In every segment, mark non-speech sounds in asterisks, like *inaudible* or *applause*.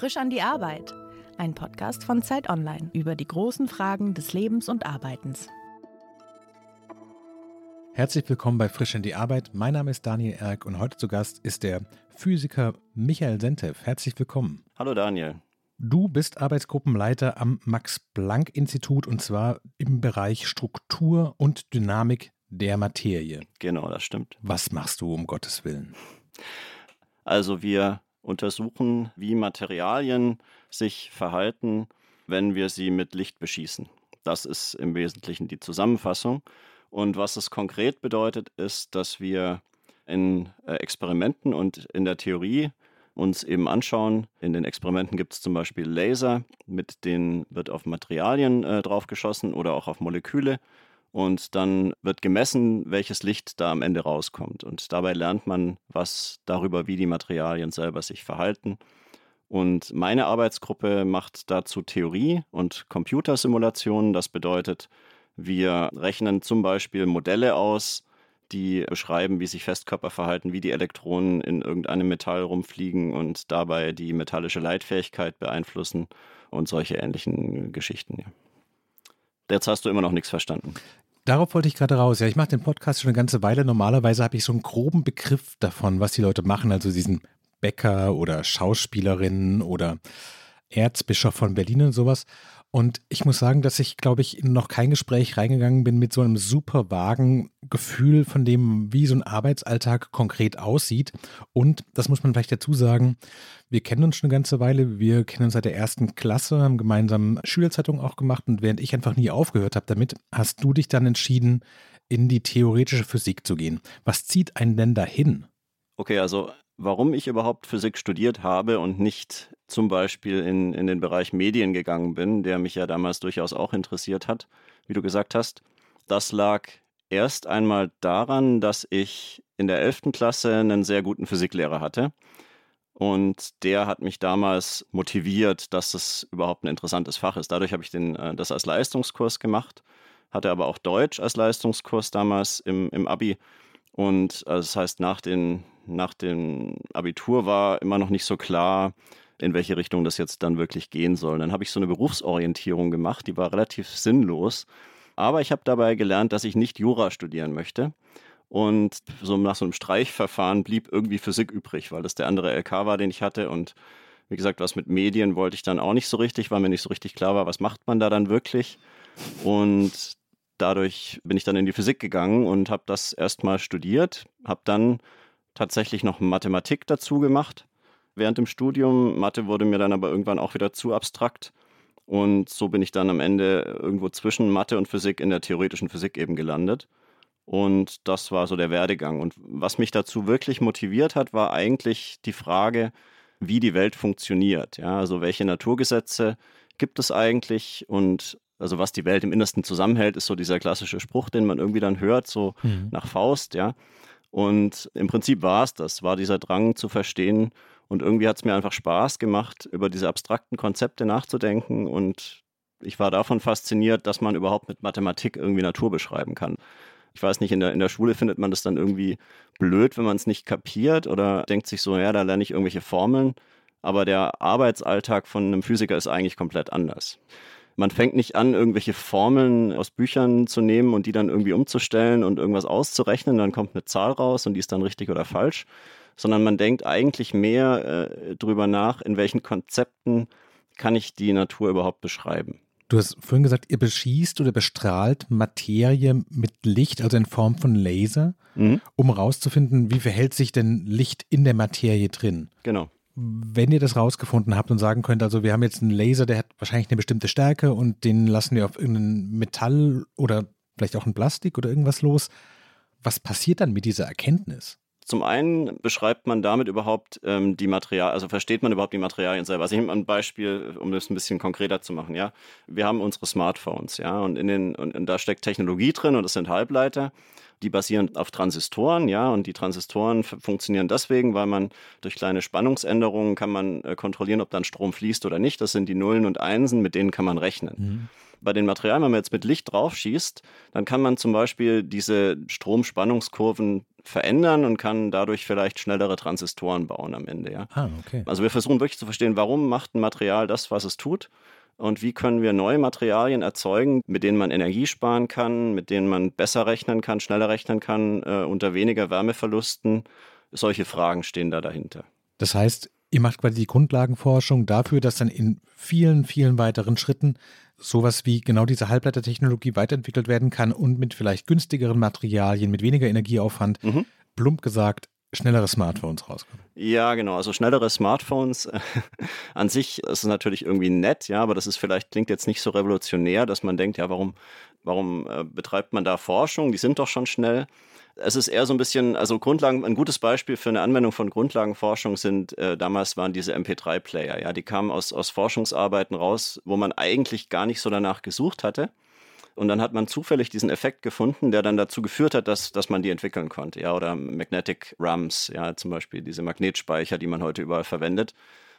Frisch an die Arbeit. Ein Podcast von Zeit Online über die großen Fragen des Lebens und Arbeitens. Herzlich willkommen bei Frisch an die Arbeit. Mein Name ist Daniel Erck und heute zu Gast ist der Physiker Michael Sentev. Herzlich willkommen. Hallo Daniel. Du bist Arbeitsgruppenleiter am Max-Planck-Institut und zwar im Bereich Struktur und Dynamik der Materie. Genau, das stimmt. Was machst du um Gottes Willen? Also wir untersuchen, wie Materialien sich verhalten, wenn wir sie mit Licht beschießen. Das ist im Wesentlichen die Zusammenfassung. Und was es konkret bedeutet, ist, dass wir in äh, Experimenten und in der Theorie uns eben anschauen. In den Experimenten gibt es zum Beispiel Laser, mit denen wird auf Materialien äh, draufgeschossen oder auch auf Moleküle. Und dann wird gemessen, welches Licht da am Ende rauskommt. Und dabei lernt man was darüber, wie die Materialien selber sich verhalten. Und meine Arbeitsgruppe macht dazu Theorie und Computersimulationen. Das bedeutet, wir rechnen zum Beispiel Modelle aus, die beschreiben, wie sich Festkörper verhalten, wie die Elektronen in irgendeinem Metall rumfliegen und dabei die metallische Leitfähigkeit beeinflussen und solche ähnlichen Geschichten. Jetzt hast du immer noch nichts verstanden. Darauf wollte ich gerade raus. Ja, ich mache den Podcast schon eine ganze Weile. Normalerweise habe ich so einen groben Begriff davon, was die Leute machen. Also diesen Bäcker oder Schauspielerinnen oder Erzbischof von Berlin und sowas. Und ich muss sagen, dass ich, glaube ich, in noch kein Gespräch reingegangen bin mit so einem super vagen Gefühl von dem, wie so ein Arbeitsalltag konkret aussieht. Und das muss man vielleicht dazu sagen, wir kennen uns schon eine ganze Weile. Wir kennen uns seit der ersten Klasse, haben gemeinsam Schülerzeitung auch gemacht. Und während ich einfach nie aufgehört habe damit, hast du dich dann entschieden, in die theoretische Physik zu gehen. Was zieht einen denn dahin? Okay, also warum ich überhaupt Physik studiert habe und nicht zum Beispiel in, in den Bereich Medien gegangen bin, der mich ja damals durchaus auch interessiert hat, wie du gesagt hast. Das lag erst einmal daran, dass ich in der 11. Klasse einen sehr guten Physiklehrer hatte. Und der hat mich damals motiviert, dass es überhaupt ein interessantes Fach ist. Dadurch habe ich den, äh, das als Leistungskurs gemacht, hatte aber auch Deutsch als Leistungskurs damals im, im Abi. Und also das heißt, nach, den, nach dem Abitur war immer noch nicht so klar, in welche Richtung das jetzt dann wirklich gehen soll. Dann habe ich so eine Berufsorientierung gemacht, die war relativ sinnlos. Aber ich habe dabei gelernt, dass ich nicht Jura studieren möchte. Und so nach so einem Streichverfahren blieb irgendwie Physik übrig, weil das der andere LK war, den ich hatte. Und wie gesagt, was mit Medien wollte ich dann auch nicht so richtig, weil mir nicht so richtig klar war, was macht man da dann wirklich. Und dadurch bin ich dann in die Physik gegangen und habe das erstmal studiert, habe dann tatsächlich noch Mathematik dazu gemacht während dem Studium. Mathe wurde mir dann aber irgendwann auch wieder zu abstrakt. Und so bin ich dann am Ende irgendwo zwischen Mathe und Physik in der theoretischen Physik eben gelandet. Und das war so der Werdegang. Und was mich dazu wirklich motiviert hat, war eigentlich die Frage, wie die Welt funktioniert. Ja, also welche Naturgesetze gibt es eigentlich und also was die Welt im Innersten zusammenhält, ist so dieser klassische Spruch, den man irgendwie dann hört, so mhm. nach Faust, ja. Und im Prinzip war es das, war dieser Drang zu verstehen. Und irgendwie hat es mir einfach Spaß gemacht, über diese abstrakten Konzepte nachzudenken. Und ich war davon fasziniert, dass man überhaupt mit Mathematik irgendwie Natur beschreiben kann. Ich weiß nicht, in der, in der Schule findet man das dann irgendwie blöd, wenn man es nicht kapiert oder denkt sich so, ja, da lerne ich irgendwelche Formeln. Aber der Arbeitsalltag von einem Physiker ist eigentlich komplett anders. Man fängt nicht an, irgendwelche Formeln aus Büchern zu nehmen und die dann irgendwie umzustellen und irgendwas auszurechnen. Dann kommt eine Zahl raus und die ist dann richtig oder falsch. Sondern man denkt eigentlich mehr äh, drüber nach, in welchen Konzepten kann ich die Natur überhaupt beschreiben. Du hast vorhin gesagt, ihr beschießt oder bestrahlt Materie mit Licht, also in Form von Laser, mhm. um herauszufinden, wie verhält sich denn Licht in der Materie drin. Genau wenn ihr das rausgefunden habt und sagen könnt, also wir haben jetzt einen Laser, der hat wahrscheinlich eine bestimmte Stärke und den lassen wir auf irgendein Metall oder vielleicht auch ein Plastik oder irgendwas los, was passiert dann mit dieser Erkenntnis? Zum einen beschreibt man damit überhaupt ähm, die Materialien, also versteht man überhaupt die Materialien selber. Also ich nehme ein Beispiel, um das ein bisschen konkreter zu machen. Ja, wir haben unsere Smartphones, ja, und in den und, und da steckt Technologie drin und das sind Halbleiter die basieren auf Transistoren, ja, und die Transistoren funktionieren deswegen, weil man durch kleine Spannungsänderungen kann man äh, kontrollieren, ob dann Strom fließt oder nicht. Das sind die Nullen und Einsen, mit denen kann man rechnen. Mhm. Bei den Materialien, wenn man jetzt mit Licht draufschießt, dann kann man zum Beispiel diese Stromspannungskurven verändern und kann dadurch vielleicht schnellere Transistoren bauen am Ende. Ja? Ah, okay. Also wir versuchen wirklich zu verstehen, warum macht ein Material das, was es tut und wie können wir neue Materialien erzeugen, mit denen man Energie sparen kann, mit denen man besser rechnen kann, schneller rechnen kann, äh, unter weniger Wärmeverlusten. Solche Fragen stehen da dahinter. Das heißt, ihr macht quasi die Grundlagenforschung dafür, dass dann in vielen, vielen weiteren Schritten sowas wie genau diese Halbleitertechnologie weiterentwickelt werden kann und mit vielleicht günstigeren Materialien, mit weniger Energieaufwand, mhm. plump gesagt, schnellere Smartphones rauskommen. Ja, genau. Also schnellere Smartphones *laughs* an sich ist natürlich irgendwie nett, ja, aber das ist vielleicht, klingt jetzt nicht so revolutionär, dass man denkt, ja, warum, warum äh, betreibt man da Forschung? Die sind doch schon schnell. Es ist eher so ein bisschen, also Grundlagen, ein gutes Beispiel für eine Anwendung von Grundlagenforschung sind, äh, damals waren diese MP3-Player, ja, die kamen aus, aus Forschungsarbeiten raus, wo man eigentlich gar nicht so danach gesucht hatte. Und dann hat man zufällig diesen Effekt gefunden, der dann dazu geführt hat, dass, dass man die entwickeln konnte. Ja, oder Magnetic RAMs, ja, zum Beispiel diese Magnetspeicher, die man heute überall verwendet.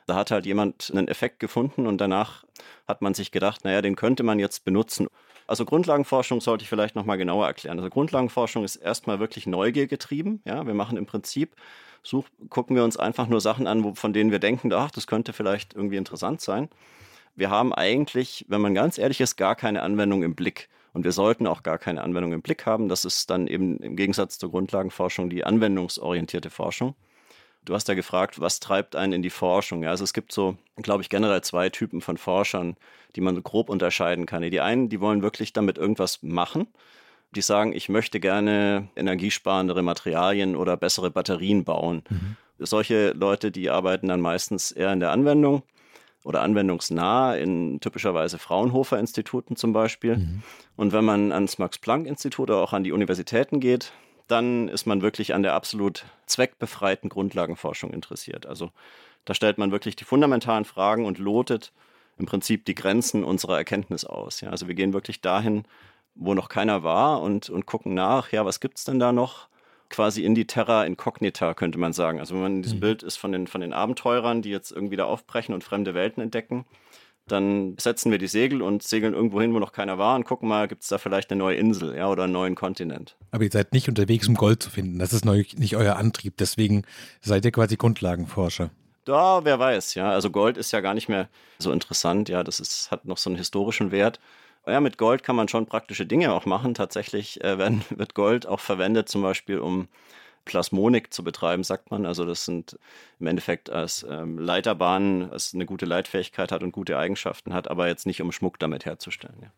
Da hat halt jemand einen Effekt gefunden und danach hat man sich gedacht, naja, den könnte man jetzt benutzen. Also Grundlagenforschung sollte ich vielleicht nochmal genauer erklären. Also Grundlagenforschung ist erstmal wirklich Neugier getrieben. Ja, wir machen im Prinzip, such, gucken wir uns einfach nur Sachen an, wo, von denen wir denken, ach, das könnte vielleicht irgendwie interessant sein wir haben eigentlich, wenn man ganz ehrlich ist, gar keine Anwendung im Blick. Und wir sollten auch gar keine Anwendung im Blick haben. Das ist dann eben im Gegensatz zur Grundlagenforschung die anwendungsorientierte Forschung. Du hast ja gefragt, was treibt einen in die Forschung? Ja, also es gibt so, glaube ich, generell zwei Typen von Forschern, die man grob unterscheiden kann. Die einen, die wollen wirklich damit irgendwas machen. Die sagen, ich möchte gerne energiesparendere Materialien oder bessere Batterien bauen. Mhm. Solche Leute, die arbeiten dann meistens eher in der Anwendung oder anwendungsnah in typischerweise Fraunhofer-Instituten zum Beispiel. Mhm. Und wenn man ans Max-Planck-Institut oder auch an die Universitäten geht, dann ist man wirklich an der absolut zweckbefreiten Grundlagenforschung interessiert. Also da stellt man wirklich die fundamentalen Fragen und lotet im Prinzip die Grenzen unserer Erkenntnis aus. Ja, also wir gehen wirklich dahin, wo noch keiner war und, und gucken nach, ja, was gibt es denn da noch? Quasi in die Terra Incognita, könnte man sagen. Also wenn man in diesem mhm. Bild ist von den, von den Abenteurern, die jetzt irgendwie da aufbrechen und fremde Welten entdecken, dann setzen wir die Segel und segeln irgendwo hin, wo noch keiner war und gucken mal, gibt es da vielleicht eine neue Insel ja, oder einen neuen Kontinent. Aber ihr seid nicht unterwegs, um Gold zu finden. Das ist nicht euer Antrieb. Deswegen seid ihr quasi Grundlagenforscher. Da, wer weiß, ja. Also Gold ist ja gar nicht mehr so interessant, ja. Das ist, hat noch so einen historischen Wert. Ja, mit Gold kann man schon praktische Dinge auch machen. Tatsächlich äh, werden, *laughs* wird Gold auch verwendet, zum Beispiel um Plasmonik zu betreiben, sagt man. Also das sind im Endeffekt als ähm, Leiterbahnen, es eine gute Leitfähigkeit hat und gute Eigenschaften hat, aber jetzt nicht um Schmuck damit herzustellen. Ja.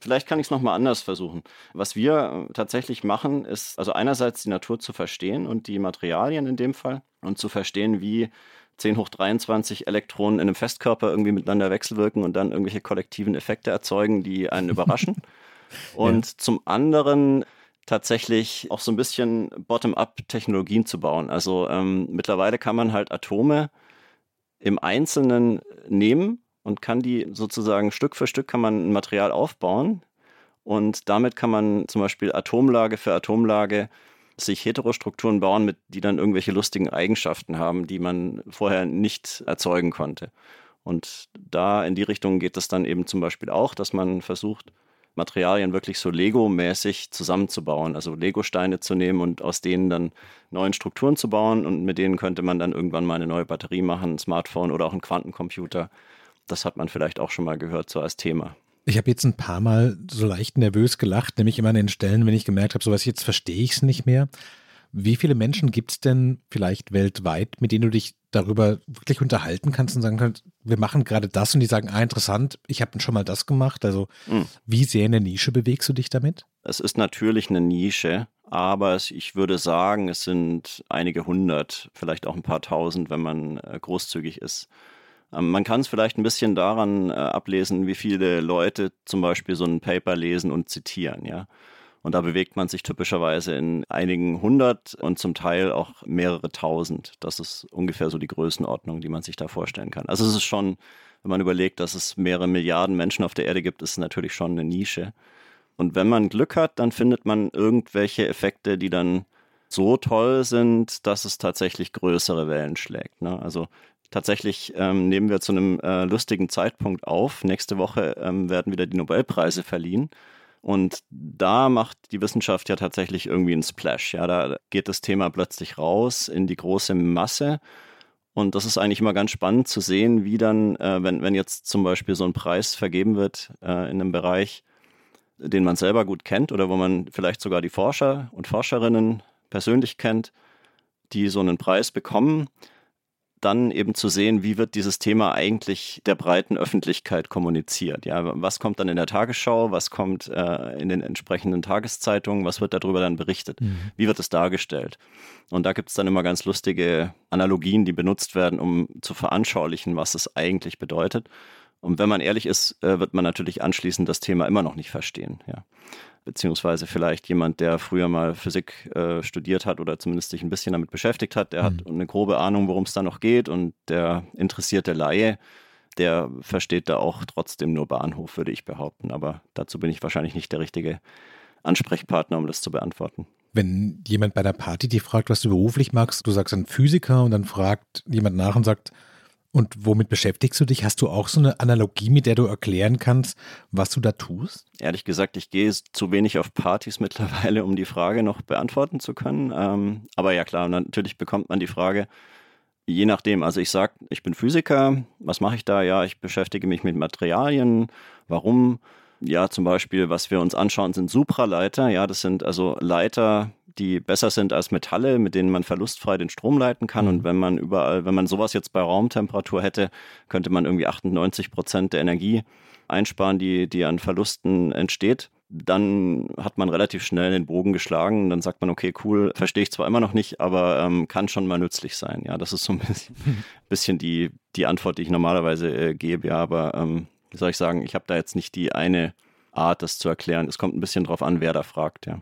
Vielleicht kann ich es nochmal anders versuchen. Was wir äh, tatsächlich machen, ist also einerseits die Natur zu verstehen und die Materialien in dem Fall und zu verstehen, wie 10 hoch 23 Elektronen in einem Festkörper irgendwie miteinander wechselwirken und dann irgendwelche kollektiven Effekte erzeugen, die einen überraschen. *laughs* Und ja. zum anderen tatsächlich auch so ein bisschen bottom-up Technologien zu bauen. Also ähm, mittlerweile kann man halt Atome im Einzelnen nehmen und kann die sozusagen Stück für Stück kann man ein Material aufbauen und damit kann man zum Beispiel Atomlage für Atomlage sich Heterostrukturen bauen, mit, die dann irgendwelche lustigen Eigenschaften haben, die man vorher nicht erzeugen konnte. Und da in die Richtung geht es dann eben zum Beispiel auch, dass man versucht, Materialien wirklich so Lego-mäßig zusammenzubauen, also Lego-Steine zu nehmen und aus denen dann neuen Strukturen zu bauen und mit denen könnte man dann irgendwann mal eine neue Batterie machen, ein Smartphone oder auch einen Quantencomputer. Das hat man vielleicht auch schon mal gehört, so als Thema. Ich habe jetzt ein paar Mal so leicht nervös gelacht, nämlich immer an den Stellen, wenn ich gemerkt habe, sowas jetzt verstehe ich es nicht mehr. Wie viele Menschen gibt es denn vielleicht weltweit, mit denen du dich darüber wirklich unterhalten kannst und sagen kannst, wir machen gerade das und die sagen, ah, interessant, ich habe schon mal das gemacht. Also mhm. wie sehr in der Nische bewegst du dich damit? Es ist natürlich eine Nische, aber ich würde sagen, es sind einige hundert, vielleicht auch ein paar tausend, wenn man äh, großzügig ist. Ähm, man kann es vielleicht ein bisschen daran äh, ablesen, wie viele Leute zum Beispiel so ein Paper lesen und zitieren, ja. Und da bewegt man sich typischerweise in einigen hundert und zum Teil auch mehrere tausend. Das ist ungefähr so die Größenordnung, die man sich da vorstellen kann. Also es ist schon, wenn man überlegt, dass es mehrere Milliarden Menschen auf der Erde gibt, ist es natürlich schon eine Nische. Und wenn man Glück hat, dann findet man irgendwelche Effekte, die dann so toll sind, dass es tatsächlich größere Wellen schlägt. Ne? Also Tatsächlich ähm, nehmen wir zu einem äh, lustigen Zeitpunkt auf. Nächste Woche ähm, werden wieder die Nobelpreise verliehen. Und da macht die Wissenschaft ja tatsächlich irgendwie einen Splash. Ja, da geht das Thema plötzlich raus in die große Masse. Und das ist eigentlich immer ganz spannend zu sehen, wie dann, äh, wenn, wenn jetzt zum Beispiel so ein Preis vergeben wird äh, in einem Bereich, den man selber gut kennt oder wo man vielleicht sogar die Forscher und Forscherinnen persönlich kennt, die so einen Preis bekommen, dann eben zu sehen, wie wird dieses Thema eigentlich der breiten Öffentlichkeit kommuniziert. Ja, was kommt dann in der Tagesschau, was kommt äh, in den entsprechenden Tageszeitungen, was wird darüber dann berichtet, mhm. wie wird es dargestellt. Und da gibt es dann immer ganz lustige Analogien, die benutzt werden, um zu veranschaulichen, was es eigentlich bedeutet. Und wenn man ehrlich ist, äh, wird man natürlich anschließend das Thema immer noch nicht verstehen. Ja beziehungsweise vielleicht jemand, der früher mal Physik äh, studiert hat oder zumindest sich ein bisschen damit beschäftigt hat, der mhm. hat eine grobe Ahnung, worum es da noch geht und der interessierte Laie, der versteht da auch trotzdem nur Bahnhof, würde ich behaupten. Aber dazu bin ich wahrscheinlich nicht der richtige Ansprechpartner, um das zu beantworten. Wenn jemand bei der Party dich fragt, was du beruflich magst, du sagst ein Physiker und dann fragt jemand nach und sagt, und womit beschäftigst du dich? Hast du auch so eine Analogie, mit der du erklären kannst, was du da tust? Ehrlich gesagt, ich gehe zu wenig auf Partys *laughs* mittlerweile, um die Frage noch beantworten zu können. Ähm, aber ja klar, natürlich bekommt man die Frage, je nachdem. Also ich sage, ich bin Physiker. Was mache ich da? Ja, ich beschäftige mich mit Materialien. Warum? Ja, zum Beispiel, was wir uns anschauen, sind Supraleiter. Ja, das sind also Leiter, die besser sind als Metalle, mit denen man verlustfrei den Strom leiten kann. Und mhm. wenn man überall, wenn man sowas jetzt bei Raumtemperatur hätte, könnte man irgendwie 98 Prozent der Energie einsparen, die, die an Verlusten entsteht. Dann hat man relativ schnell den Bogen geschlagen. Dann sagt man, okay, cool, verstehe ich zwar immer noch nicht, aber ähm, kann schon mal nützlich sein. Ja, das ist so ein bisschen, *laughs* bisschen die, die Antwort, die ich normalerweise äh, gebe. Ja, aber ähm, wie soll ich sagen, ich habe da jetzt nicht die eine Art, das zu erklären. Es kommt ein bisschen drauf an, wer da fragt, ja.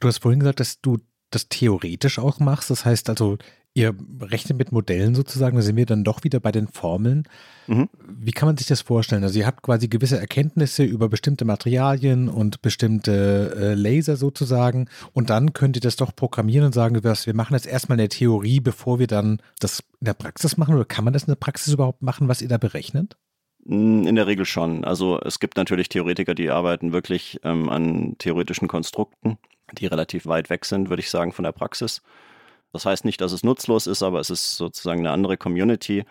Du hast vorhin gesagt, dass du das theoretisch auch machst. Das heißt also, ihr rechnet mit Modellen sozusagen, da sind wir dann doch wieder bei den Formeln. Mhm. Wie kann man sich das vorstellen? Also ihr habt quasi gewisse Erkenntnisse über bestimmte Materialien und bestimmte äh, Laser sozusagen und dann könnt ihr das doch programmieren und sagen, wir machen jetzt erstmal eine Theorie, bevor wir dann das in der Praxis machen oder kann man das in der Praxis überhaupt machen, was ihr da berechnet? Hm, in der Regel schon. Also es gibt natürlich Theoretiker, die arbeiten wirklich ähm, an theoretischen Konstrukten die relativ weit weg sind, würde ich sagen, von der Praxis. Das heißt nicht, dass es nutzlos ist, aber es ist sozusagen eine andere Community.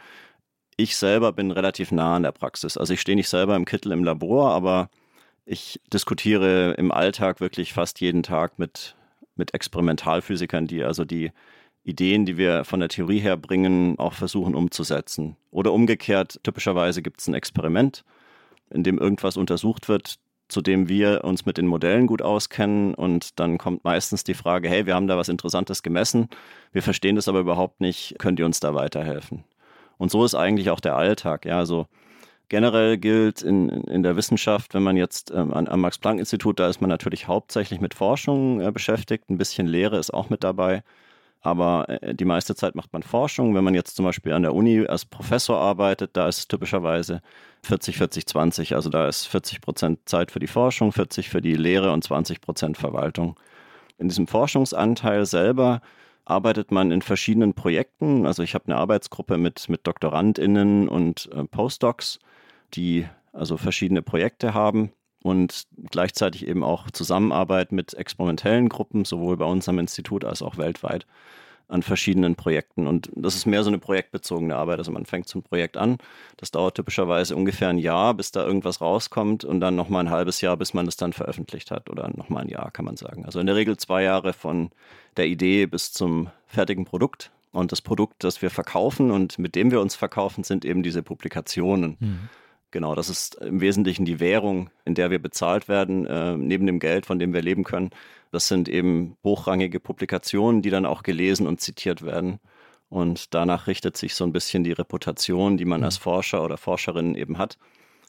Ich selber bin relativ nah an der Praxis. Also ich stehe nicht selber im Kittel im Labor, aber ich diskutiere im Alltag wirklich fast jeden Tag mit, mit Experimentalphysikern, die also die Ideen, die wir von der Theorie her bringen, auch versuchen umzusetzen. Oder umgekehrt, typischerweise gibt es ein Experiment, in dem irgendwas untersucht wird, zu dem wir uns mit den Modellen gut auskennen. Und dann kommt meistens die Frage, hey, wir haben da was Interessantes gemessen, wir verstehen das aber überhaupt nicht, könnt ihr uns da weiterhelfen? Und so ist eigentlich auch der Alltag. Ja, also generell gilt in, in der Wissenschaft, wenn man jetzt ähm, am Max-Planck-Institut, da ist man natürlich hauptsächlich mit Forschung äh, beschäftigt, ein bisschen Lehre ist auch mit dabei. Aber äh, die meiste Zeit macht man Forschung. Wenn man jetzt zum Beispiel an der Uni als Professor arbeitet, da ist es typischerweise 40, 40, 20. Also da ist 40 Prozent Zeit für die Forschung, 40 für die Lehre und 20 Prozent Verwaltung. In diesem Forschungsanteil selber arbeitet man in verschiedenen Projekten. Also ich habe eine Arbeitsgruppe mit, mit DoktorandInnen und äh, Postdocs, die also verschiedene Projekte haben und gleichzeitig eben auch Zusammenarbeit mit experimentellen Gruppen, sowohl bei uns am Institut als auch weltweit an verschiedenen Projekten. Und das ist mehr so eine projektbezogene Arbeit. Also man fängt so ein Projekt an, das dauert typischerweise ungefähr ein Jahr, bis da irgendwas rauskommt und dann nochmal ein halbes Jahr, bis man es dann veröffentlicht hat oder nochmal ein Jahr, kann man sagen. Also in der Regel zwei Jahre von der Idee bis zum fertigen Produkt. Und das Produkt, das wir verkaufen und mit dem wir uns verkaufen, sind eben diese Publikationen. Mhm. Genau, das ist im Wesentlichen die Währung, in der wir bezahlt werden, äh, neben dem Geld, von dem wir leben können. Das sind eben hochrangige Publikationen, die dann auch gelesen und zitiert werden. Und danach richtet sich so ein bisschen die Reputation, die man mhm. als Forscher oder Forscherin eben hat.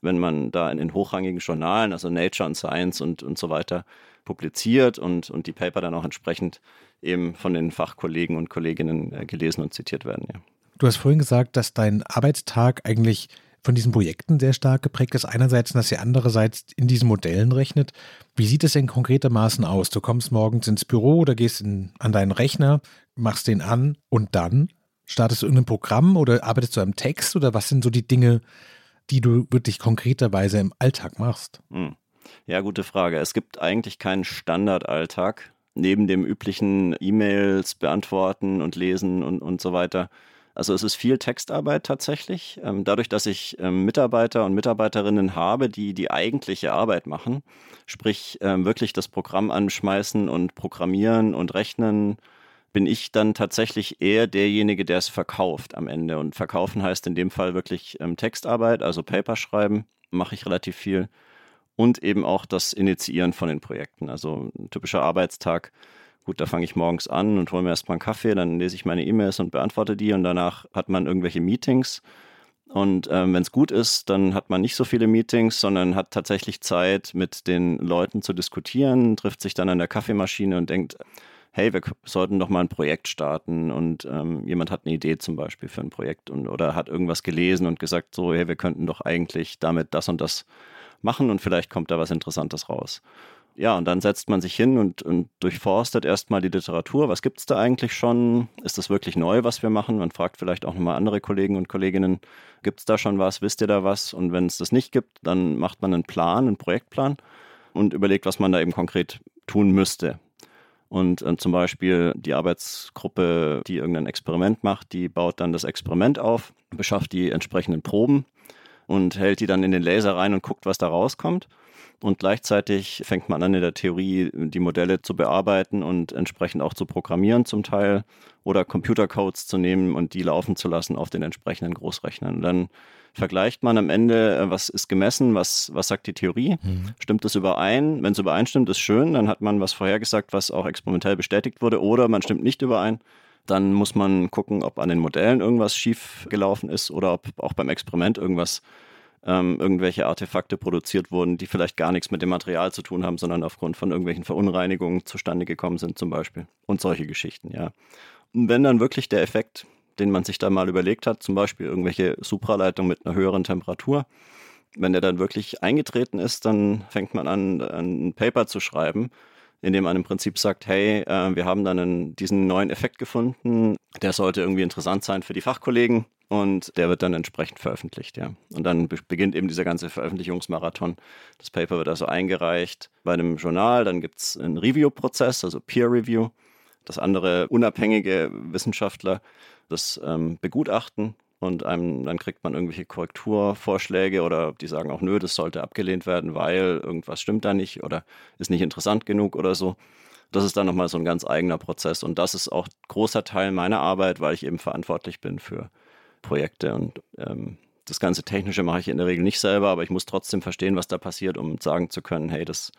Wenn man da in den hochrangigen Journalen, also Nature und Science und, und so weiter, publiziert und, und die Paper dann auch entsprechend eben von den Fachkollegen und Kolleginnen äh, gelesen und zitiert werden. Ja. Du hast vorhin gesagt, dass dein Arbeitstag eigentlich von diesen Projekten sehr stark geprägt ist. Einerseits, dass ihr andererseits in diesen Modellen rechnet. Wie sieht es denn konkretermaßen aus? Du kommst morgens ins Büro oder gehst in, an deinen Rechner, machst den an und dann startest du irgendein Programm oder arbeitest du am Text oder was sind so die Dinge, die du wirklich konkreterweise im Alltag machst? Hm. Ja, gute Frage. Es gibt eigentlich keinen Standardalltag. Neben dem üblichen E-Mails beantworten und lesen und, und so weiter. Also es ist viel Textarbeit tatsächlich. Ähm, dadurch, dass ich ähm, Mitarbeiter und Mitarbeiterinnen habe, die die eigentliche Arbeit machen, sprich ähm, wirklich das Programm anschmeißen und programmieren und rechnen, bin ich dann tatsächlich eher derjenige, der es verkauft am Ende. Und verkaufen heißt in dem Fall wirklich Textarbeit, also Paper schreiben, mache ich relativ viel und eben auch das Initiieren von den Projekten. Also ein typischer Arbeitstag. Gut, da fange ich morgens an und hole mir erstmal einen Kaffee, dann lese ich meine E-Mails und beantworte die und danach hat man irgendwelche Meetings. Und ähm, wenn es gut ist, dann hat man nicht so viele Meetings, sondern hat tatsächlich Zeit, mit den Leuten zu diskutieren, trifft sich dann an der Kaffeemaschine und denkt, hey, wir sollten doch mal ein Projekt starten und ähm, jemand hat eine Idee zum Beispiel für ein Projekt und, oder hat irgendwas gelesen und gesagt, so, hey, wir könnten doch eigentlich damit das und das machen und vielleicht kommt da was Interessantes raus. Ja, und dann setzt man sich hin und, und durchforstet erstmal die Literatur. Was gibt es da eigentlich schon? Ist das wirklich neu, was wir machen? Man fragt vielleicht auch nochmal andere Kollegen und Kolleginnen, gibt es da schon was? Wisst ihr da was? Und wenn es das nicht gibt, dann macht man einen Plan, einen Projektplan und überlegt, was man da eben konkret tun müsste. Und äh, zum Beispiel die Arbeitsgruppe, die irgendein Experiment macht, die baut dann das Experiment auf, beschafft die entsprechenden Proben und hält die dann in den Laser rein und guckt, was da rauskommt. Und gleichzeitig fängt man an, in der Theorie die Modelle zu bearbeiten und entsprechend auch zu programmieren zum Teil oder Computercodes zu nehmen und die laufen zu lassen auf den entsprechenden Großrechnern. Und dann vergleicht man am Ende, äh, was ist gemessen, was, was sagt die Theorie, mhm. stimmt es überein? Wenn es übereinstimmt, ist schön, dann hat man was vorhergesagt, was auch experimentell bestätigt wurde, oder man stimmt nicht überein. Dann muss man gucken, ob an den Modellen irgendwas schief gelaufen ist oder ob auch beim Experiment irgendwas, ähm, irgendwelche Artefakte produziert wurden, die vielleicht gar nichts mit dem Material zu tun haben, sondern aufgrund von irgendwelchen Verunreinigungen zustande gekommen sind zum Beispiel. Und solche Geschichten, ja. Und wenn dann wirklich der Effekt, den man sich da mal überlegt hat, zum Beispiel irgendwelche Supraleitung mit einer höheren Temperatur, wenn der dann wirklich eingetreten ist, dann fängt man an, ein Paper zu schreiben, indem man im Prinzip sagt, hey, äh, wir haben dann einen, diesen neuen Effekt gefunden, der sollte irgendwie interessant sein für die Fachkollegen und der wird dann entsprechend veröffentlicht, ja. Und dann be beginnt eben dieser ganze Veröffentlichungsmarathon. Das Paper wird also eingereicht bei einem Journal, dann gibt es einen Review-Prozess, also Peer Review, dass andere unabhängige Wissenschaftler das ähm, begutachten und einem, dann kriegt man irgendwelche Korrekturvorschläge oder die sagen auch, nö, das sollte abgelehnt werden, weil irgendwas stimmt da nicht oder ist nicht interessant genug oder so. Das ist dann nochmal so ein ganz eigener Prozess und das ist auch großer Teil meiner Arbeit, weil ich eben verantwortlich bin für Projekte und ähm, das ganze Technische mache ich in der Regel nicht selber, aber ich muss trotzdem verstehen, was da passiert, um sagen zu können, hey, das,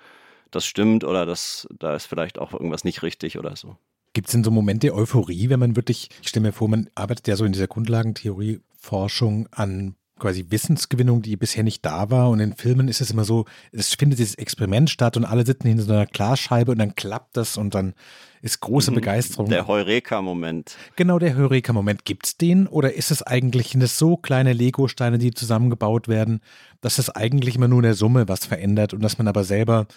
das stimmt oder das, da ist vielleicht auch irgendwas nicht richtig oder so. Gibt es denn so Momente der Euphorie, wenn man wirklich, ich stelle mir vor, man arbeitet ja so in dieser Grundlagentheorie-Forschung an quasi Wissensgewinnung, die bisher nicht da war. Und in Filmen ist es immer so, es findet dieses Experiment statt und alle sitzen hinter so einer Glasscheibe und dann klappt das und dann ist große mhm. Begeisterung. Der Heureka-Moment. Genau, der Heureka-Moment. Gibt es den oder ist es eigentlich eine so kleine Lego-Steine, die zusammengebaut werden, dass es eigentlich immer nur in der Summe was verändert und dass man aber selber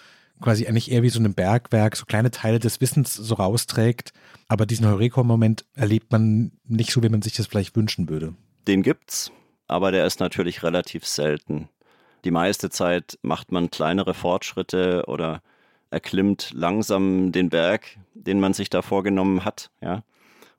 quasi eigentlich eher wie so ein Bergwerk, so kleine Teile des Wissens so rausträgt. Aber diesen Heureka-Moment erlebt man nicht so, wie man sich das vielleicht wünschen würde. Den gibt's, aber der ist natürlich relativ selten. Die meiste Zeit macht man kleinere Fortschritte oder erklimmt langsam den Berg, den man sich da vorgenommen hat, ja.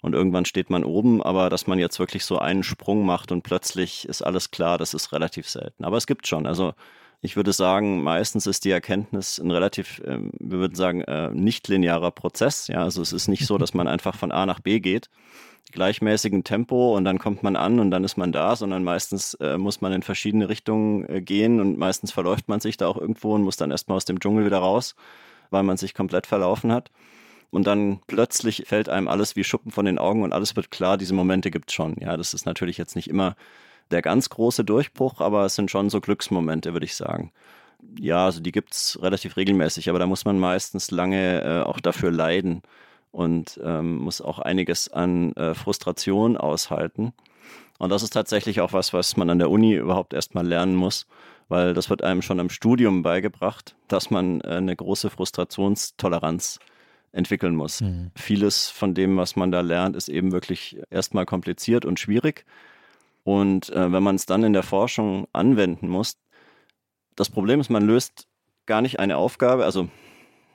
Und irgendwann steht man oben, aber dass man jetzt wirklich so einen Sprung macht und plötzlich ist alles klar, das ist relativ selten. Aber es gibt schon. Also ich würde sagen, meistens ist die Erkenntnis ein relativ, ähm, wir würden sagen, äh, nicht linearer Prozess. Ja, also es ist nicht so, dass man einfach von A nach B geht, gleichmäßigen Tempo und dann kommt man an und dann ist man da, sondern meistens äh, muss man in verschiedene Richtungen äh, gehen und meistens verläuft man sich da auch irgendwo und muss dann erstmal aus dem Dschungel wieder raus, weil man sich komplett verlaufen hat. Und dann plötzlich fällt einem alles wie Schuppen von den Augen und alles wird klar. Diese Momente gibt es schon. Ja, das ist natürlich jetzt nicht immer der ganz große Durchbruch, aber es sind schon so Glücksmomente, würde ich sagen. Ja, also die gibt es relativ regelmäßig, aber da muss man meistens lange äh, auch dafür leiden und ähm, muss auch einiges an äh, Frustration aushalten. Und das ist tatsächlich auch was, was man an der Uni überhaupt erstmal lernen muss, weil das wird einem schon im Studium beigebracht, dass man äh, eine große Frustrationstoleranz entwickeln muss. Mhm. Vieles von dem, was man da lernt, ist eben wirklich erstmal kompliziert und schwierig. Und äh, wenn man es dann in der Forschung anwenden muss, das Problem ist, man löst gar nicht eine Aufgabe, also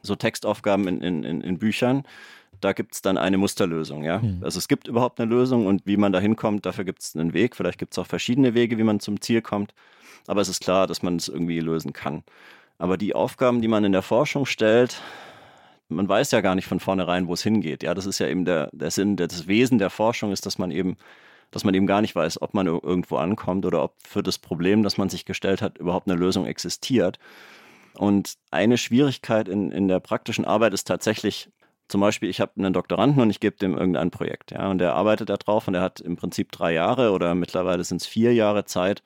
so Textaufgaben in, in, in Büchern, da gibt es dann eine Musterlösung. Ja? Hm. Also es gibt überhaupt eine Lösung und wie man da hinkommt, dafür gibt es einen Weg. Vielleicht gibt es auch verschiedene Wege, wie man zum Ziel kommt. Aber es ist klar, dass man es irgendwie lösen kann. Aber die Aufgaben, die man in der Forschung stellt, man weiß ja gar nicht von vornherein, wo es hingeht. Ja, das ist ja eben der, der Sinn, das Wesen der Forschung ist, dass man eben, dass man eben gar nicht weiß, ob man irgendwo ankommt oder ob für das Problem, das man sich gestellt hat, überhaupt eine Lösung existiert. Und eine Schwierigkeit in, in der praktischen Arbeit ist tatsächlich, zum Beispiel, ich habe einen Doktoranden und ich gebe dem irgendein Projekt, ja, und der arbeitet da drauf und er hat im Prinzip drei Jahre oder mittlerweile sind es vier Jahre Zeit,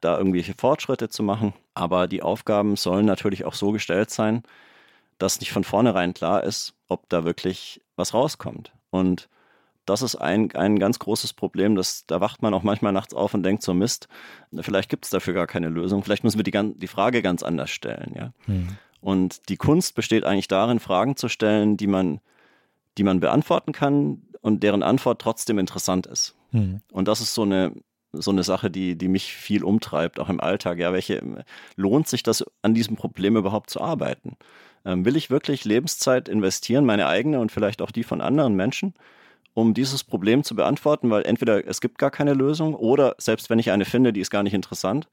da irgendwelche Fortschritte zu machen. Aber die Aufgaben sollen natürlich auch so gestellt sein, dass nicht von vornherein klar ist, ob da wirklich was rauskommt. Und das ist ein, ein ganz großes Problem. Das, da wacht man auch manchmal nachts auf und denkt so, Mist, vielleicht gibt es dafür gar keine Lösung. Vielleicht müssen wir die, die Frage ganz anders stellen. Ja? Hm. Und die Kunst besteht eigentlich darin, Fragen zu stellen, die man, die man beantworten kann und deren Antwort trotzdem interessant ist. Hm. Und das ist so eine, so eine Sache, die, die mich viel umtreibt, auch im Alltag. Ja, welche lohnt sich das, an diesem Problem überhaupt zu arbeiten? Ähm, will ich wirklich Lebenszeit investieren, meine eigene und vielleicht auch die von anderen Menschen, um dieses Problem zu beantworten? Weil entweder es gibt gar keine Lösung oder selbst wenn ich eine finde, die ist gar nicht interessant.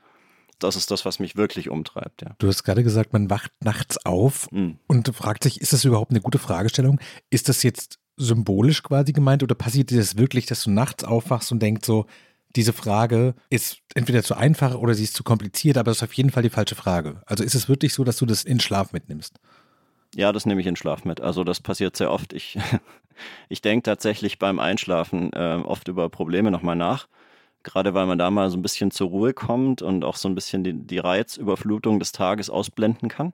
Das ist das, was mich wirklich umtreibt. Ja. Du hast gerade gesagt, man wacht nachts auf mhm. und fragt sich, ist das überhaupt eine gute Fragestellung? Ist das jetzt symbolisch quasi gemeint oder passiert dir das wirklich, dass du nachts aufwachst und denkst so, diese Frage ist entweder zu einfach oder sie ist zu kompliziert, aber es ist auf jeden Fall die falsche Frage. Also ist es wirklich so, dass du das in Schlaf mitnimmst? Ja, das nehme ich in Schlaf mit. Also das passiert sehr oft. Ich, *laughs* ich denke tatsächlich beim Einschlafen äh, oft über Probleme nochmal nach. Gerade weil man da mal so ein bisschen zur Ruhe kommt und auch so ein bisschen die, die Reizüberflutung des Tages ausblenden kann.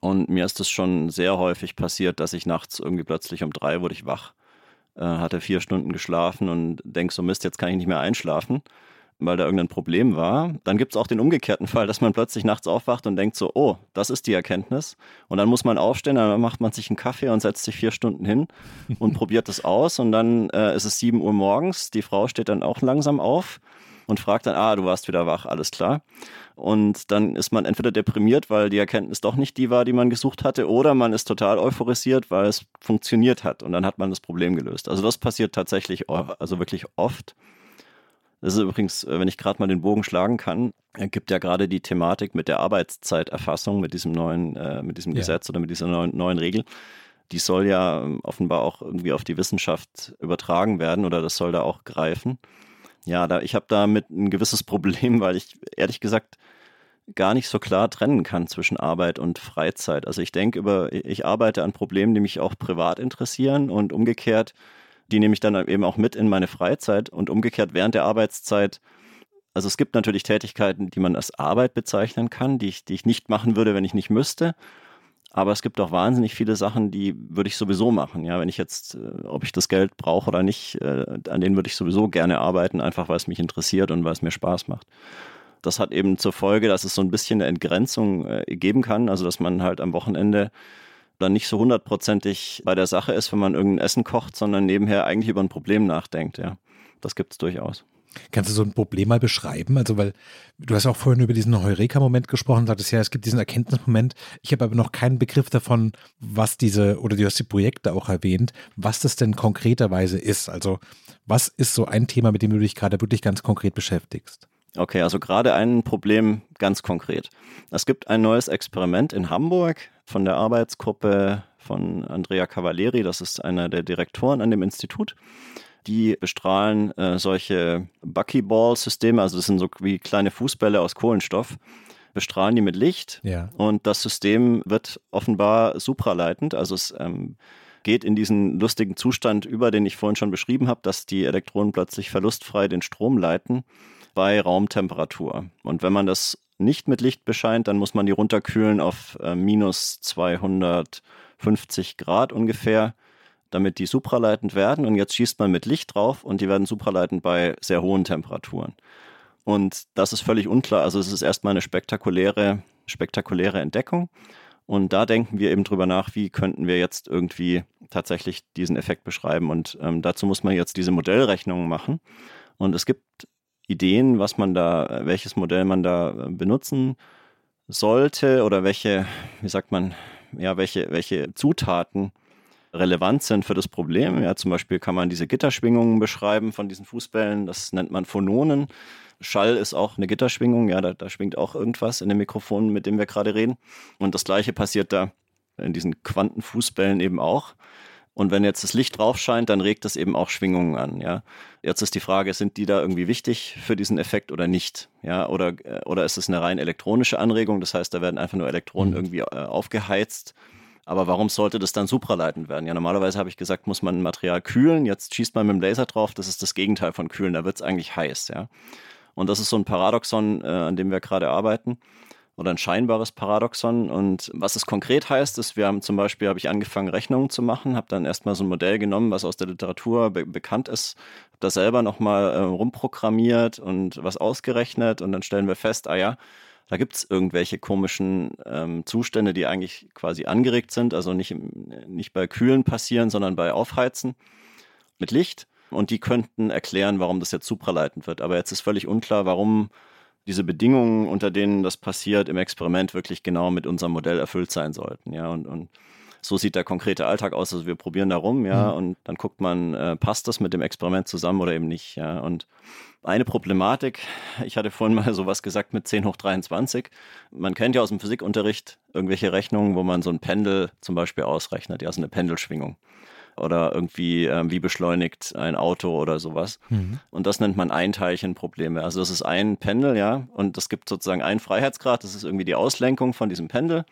Und mir ist es schon sehr häufig passiert, dass ich nachts irgendwie plötzlich um drei wurde ich wach äh, hatte vier Stunden geschlafen und denk so, Mist, jetzt kann ich nicht mehr einschlafen, weil da irgendein Problem war. Dann gibt es auch den umgekehrten *laughs* Fall, dass man plötzlich nachts aufwacht und denkt so, oh, das ist die Erkenntnis. Und dann muss man aufstehen, dann macht man sich einen Kaffee und setzt sich vier Stunden hin *laughs* und probiert das aus. Und dann äh, ist es sieben Uhr morgens, die Frau steht dann auch langsam auf und fragt dann, ah, du warst wieder wach, alles klar. Und dann ist man entweder deprimiert, weil die Erkenntnis doch nicht die war, die man gesucht hatte, oder man ist total euphorisiert, weil es funktioniert hat und dann hat man das Problem gelöst. Also das passiert tatsächlich, also wirklich oft. Das ist übrigens, äh, wenn ich gerade mal den Bogen schlagen kann, gibt ja gerade die Thematik mit der Arbeitszeiterfassung, mit diesem neuen, äh, mit diesem ja. Gesetz oder mit dieser neuen, neuen Regel. Die soll ja ähm, offenbar auch irgendwie auf die Wissenschaft übertragen werden oder das soll da auch greifen. Ja, da, ich habe damit ein gewisses Problem, *laughs* weil ich ehrlich gesagt gar nicht so klar trennen kann zwischen Arbeit und Freizeit. Also ich denke über, ich arbeite an Problemen, die mich auch privat interessieren und umgekehrt, die nehme ich dann eben auch mit in meine Freizeit und umgekehrt während der Arbeitszeit. Also es gibt natürlich Tätigkeiten, die man als Arbeit bezeichnen kann, die ich, die ich nicht machen würde, wenn ich nicht müsste. Aber es gibt auch wahnsinnig viele Sachen, die würde ich sowieso machen. Ja, wenn ich jetzt, äh, ob ich das Geld brauche oder nicht, äh, an denen würde ich sowieso gerne arbeiten, einfach weil es mich interessiert und weil es mir Spaß macht. Das hat eben zur Folge, dass es so ein bisschen eine Entgrenzung äh, geben kann, also dass man halt am Wochenende dann nicht so hundertprozentig bei der Sache ist, wenn man irgendein Essen kocht, sondern nebenher eigentlich über ein Problem nachdenkt. Ja, das gibt es durchaus. Kannst du so ein Problem mal beschreiben? Also, weil du hast auch vorhin über diesen Heureka-Moment gesprochen, sagtest ja, es gibt diesen Erkenntnismoment. Ich habe aber noch keinen Begriff davon, was diese, oder du hast die Projekte auch erwähnt, was das denn konkreterweise ist. Also, was ist so ein Thema, mit dem du dich gerade wirklich ganz konkret beschäftigst? Okay, also gerade ein Problem ganz konkret. Es gibt ein neues Experiment in Hamburg von der Arbeitsgruppe von Andrea Cavalieri, das ist einer der Direktoren an dem Institut die bestrahlen äh, solche Buckyball-Systeme, also das sind so wie kleine Fußbälle aus Kohlenstoff, bestrahlen die mit Licht ja. und das System wird offenbar supraleitend, also es ähm, geht in diesen lustigen Zustand über, den ich vorhin schon beschrieben habe, dass die Elektronen plötzlich verlustfrei den Strom leiten bei Raumtemperatur. Und wenn man das nicht mit Licht bescheint, dann muss man die runterkühlen auf äh, minus 250 Grad ungefähr damit die supraleitend werden. Und jetzt schießt man mit Licht drauf und die werden supraleitend bei sehr hohen Temperaturen. Und das ist völlig unklar. Also es ist erstmal eine spektakuläre, spektakuläre Entdeckung. Und da denken wir eben drüber nach, wie könnten wir jetzt irgendwie tatsächlich diesen Effekt beschreiben. Und ähm, dazu muss man jetzt diese Modellrechnungen machen. Und es gibt Ideen, was man da, welches Modell man da äh, benutzen sollte oder welche, wie sagt man, ja, welche, welche Zutaten relevant sind für das Problem. Ja, zum Beispiel kann man diese Gitterschwingungen beschreiben von diesen Fußbällen, das nennt man Phononen. Schall ist auch eine Gitterschwingung, ja, da, da schwingt auch irgendwas in dem Mikrofon, mit dem wir gerade reden. Und das gleiche passiert da in diesen Quantenfußbällen eben auch. Und wenn jetzt das Licht drauf scheint, dann regt das eben auch Schwingungen an. Ja, jetzt ist die Frage, sind die da irgendwie wichtig für diesen Effekt oder nicht? Ja, oder äh, oder ist es eine rein elektronische Anregung? Das heißt, da werden einfach nur Elektronen mhm. irgendwie äh, aufgeheizt. Aber warum sollte das dann supraleitend werden? Ja, normalerweise habe ich gesagt, muss man ein Material kühlen. Jetzt schießt man mit dem Laser drauf. Das ist das Gegenteil von kühlen. Da wird es eigentlich heiß. Ja, und das ist so ein Paradoxon, äh, an dem wir gerade arbeiten oder ein scheinbares Paradoxon. Und was es konkret heißt, ist, wir haben zum Beispiel, habe ich angefangen, Rechnungen zu machen, habe dann erstmal so ein Modell genommen, was aus der Literatur be bekannt ist, habe das selber nochmal äh, rumprogrammiert und was ausgerechnet und dann stellen wir fest, ah ja, da gibt es irgendwelche komischen ähm, Zustände, die eigentlich quasi angeregt sind, also nicht, nicht bei Kühlen passieren, sondern bei Aufheizen mit Licht. Und die könnten erklären, warum das jetzt supraleitend wird. Aber jetzt ist völlig unklar, warum diese Bedingungen, unter denen das passiert, im Experiment wirklich genau mit unserem Modell erfüllt sein sollten. Ja, und, und so sieht der konkrete Alltag aus. Also wir probieren da rum, ja, mhm. und dann guckt man, äh, passt das mit dem Experiment zusammen oder eben nicht, ja. Und eine Problematik, ich hatte vorhin mal sowas gesagt mit 10 hoch 23. Man kennt ja aus dem Physikunterricht irgendwelche Rechnungen, wo man so ein Pendel zum Beispiel ausrechnet, ja, so eine Pendelschwingung oder irgendwie, äh, wie beschleunigt ein Auto oder sowas. Mhm. Und das nennt man Einteilchenprobleme. Also das ist ein Pendel, ja, und es gibt sozusagen einen Freiheitsgrad, das ist irgendwie die Auslenkung von diesem Pendel.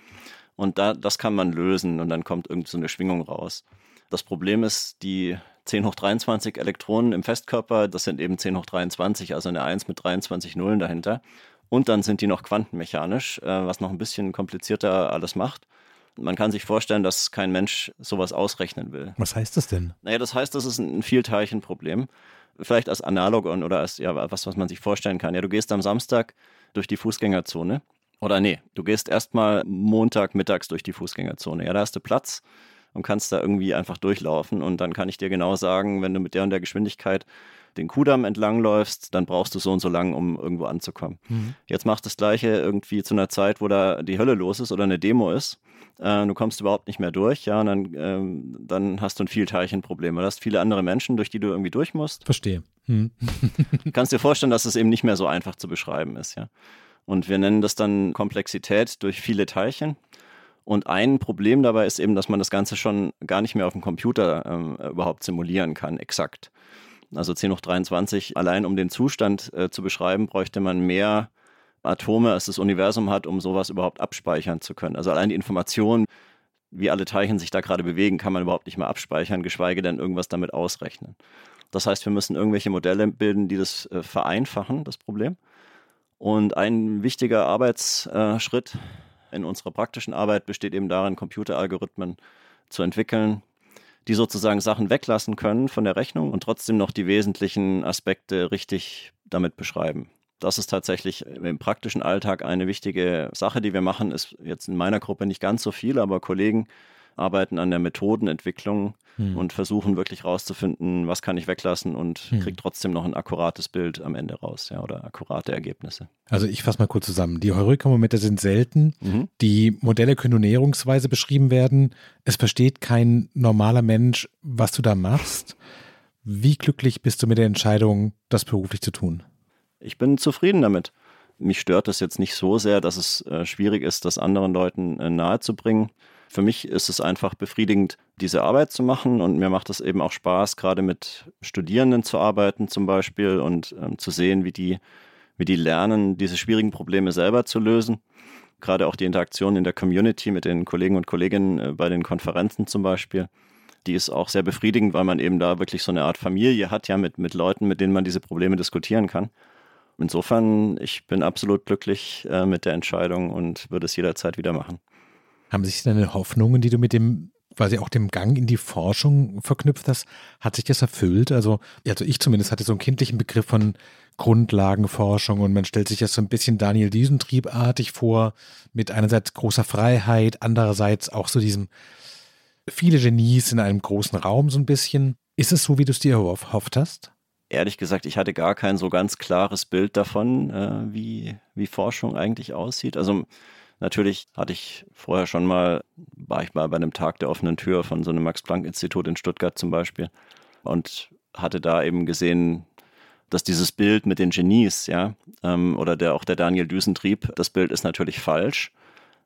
Und da, das kann man lösen und dann kommt irgend so eine Schwingung raus. Das Problem ist, die 10 hoch 23 Elektronen im Festkörper, das sind eben 10 hoch 23, also eine 1 mit 23 Nullen dahinter. Und dann sind die noch quantenmechanisch, äh, was noch ein bisschen komplizierter alles macht. Man kann sich vorstellen, dass kein Mensch sowas ausrechnen will. Was heißt das denn? Naja, das heißt, das ist ein Vielteilchenproblem. Vielleicht als Analogon oder als ja, was, was man sich vorstellen kann. Ja, du gehst am Samstag durch die Fußgängerzone. Oder nee, du gehst erstmal Montag mittags durch die Fußgängerzone. Ja, da hast du Platz und kannst da irgendwie einfach durchlaufen. Und dann kann ich dir genau sagen, wenn du mit der und der Geschwindigkeit den Kudamm entlangläufst, dann brauchst du so und so lang, um irgendwo anzukommen. Mhm. Jetzt machst du das Gleiche irgendwie zu einer Zeit, wo da die Hölle los ist oder eine Demo ist. Äh, du kommst überhaupt nicht mehr durch, ja, und dann, ähm, dann hast du ein Vielteilchenproblem. Du hast viele andere Menschen, durch die du irgendwie durch musst. Verstehe. Hm. du *laughs* kannst dir vorstellen, dass es eben nicht mehr so einfach zu beschreiben ist, ja. Und wir nennen das dann Komplexität durch viele Teilchen. Und ein Problem dabei ist eben, dass man das Ganze schon gar nicht mehr auf dem Computer ähm, überhaupt simulieren kann, exakt. Also 10 hoch 23, allein um den Zustand äh, zu beschreiben, bräuchte man mehr Atome, als das Universum hat, um sowas überhaupt abspeichern zu können. Also allein die Information, wie alle Teilchen sich da gerade bewegen, kann man überhaupt nicht mehr abspeichern, geschweige denn irgendwas damit ausrechnen. Das heißt, wir müssen irgendwelche Modelle bilden, die das äh, vereinfachen, das Problem. Und ein wichtiger Arbeitsschritt in unserer praktischen Arbeit besteht eben darin, Computeralgorithmen zu entwickeln, die sozusagen Sachen weglassen können von der Rechnung und trotzdem noch die wesentlichen Aspekte richtig damit beschreiben. Das ist tatsächlich im praktischen Alltag eine wichtige Sache, die wir machen. Ist jetzt in meiner Gruppe nicht ganz so viel, aber Kollegen arbeiten an der Methodenentwicklung hm. und versuchen wirklich rauszufinden, was kann ich weglassen und hm. kriege trotzdem noch ein akkurates Bild am Ende raus, ja, oder akkurate Ergebnisse. Also ich fasse mal kurz zusammen. Die Heureka-Momente sind selten. Mhm. Die Modelle können nur näherungsweise beschrieben werden. Es versteht kein normaler Mensch, was du da machst. Wie glücklich bist du mit der Entscheidung, das beruflich zu tun? Ich bin zufrieden damit. Mich stört es jetzt nicht so sehr, dass es äh, schwierig ist, das anderen Leuten äh, nahezubringen. Für mich ist es einfach befriedigend, diese Arbeit zu machen und mir macht es eben auch Spaß, gerade mit Studierenden zu arbeiten zum Beispiel und ähm, zu sehen, wie die, wie die lernen, diese schwierigen Probleme selber zu lösen. Gerade auch die Interaktion in der Community mit den Kollegen und Kolleginnen äh, bei den Konferenzen zum Beispiel die ist auch sehr befriedigend, weil man eben da wirklich so eine Art Familie hat, ja, mit, mit Leuten, mit denen man diese Probleme diskutieren kann. Insofern, ich bin absolut glücklich äh, mit der Entscheidung und würde es jederzeit wieder machen. Haben sich deine Hoffnungen, die du mit dem quasi auch dem Gang in die Forschung verknüpft hast, hat sich das erfüllt? Also, also ich zumindest hatte so einen kindlichen Begriff von Grundlagenforschung und man stellt sich das so ein bisschen Daniel Düsentriebartig vor, mit einerseits großer Freiheit, andererseits auch so diesem viele Genies in einem großen Raum so ein bisschen. Ist es so, wie du es dir erhofft hast? Ehrlich gesagt, ich hatte gar kein so ganz klares Bild davon, äh, wie, wie Forschung eigentlich aussieht. Also Natürlich hatte ich vorher schon mal, war ich mal bei einem Tag der offenen Tür von so einem Max-Planck-Institut in Stuttgart zum Beispiel und hatte da eben gesehen, dass dieses Bild mit den Genies, ja, ähm, oder der auch der Daniel Düsentrieb, das Bild ist natürlich falsch.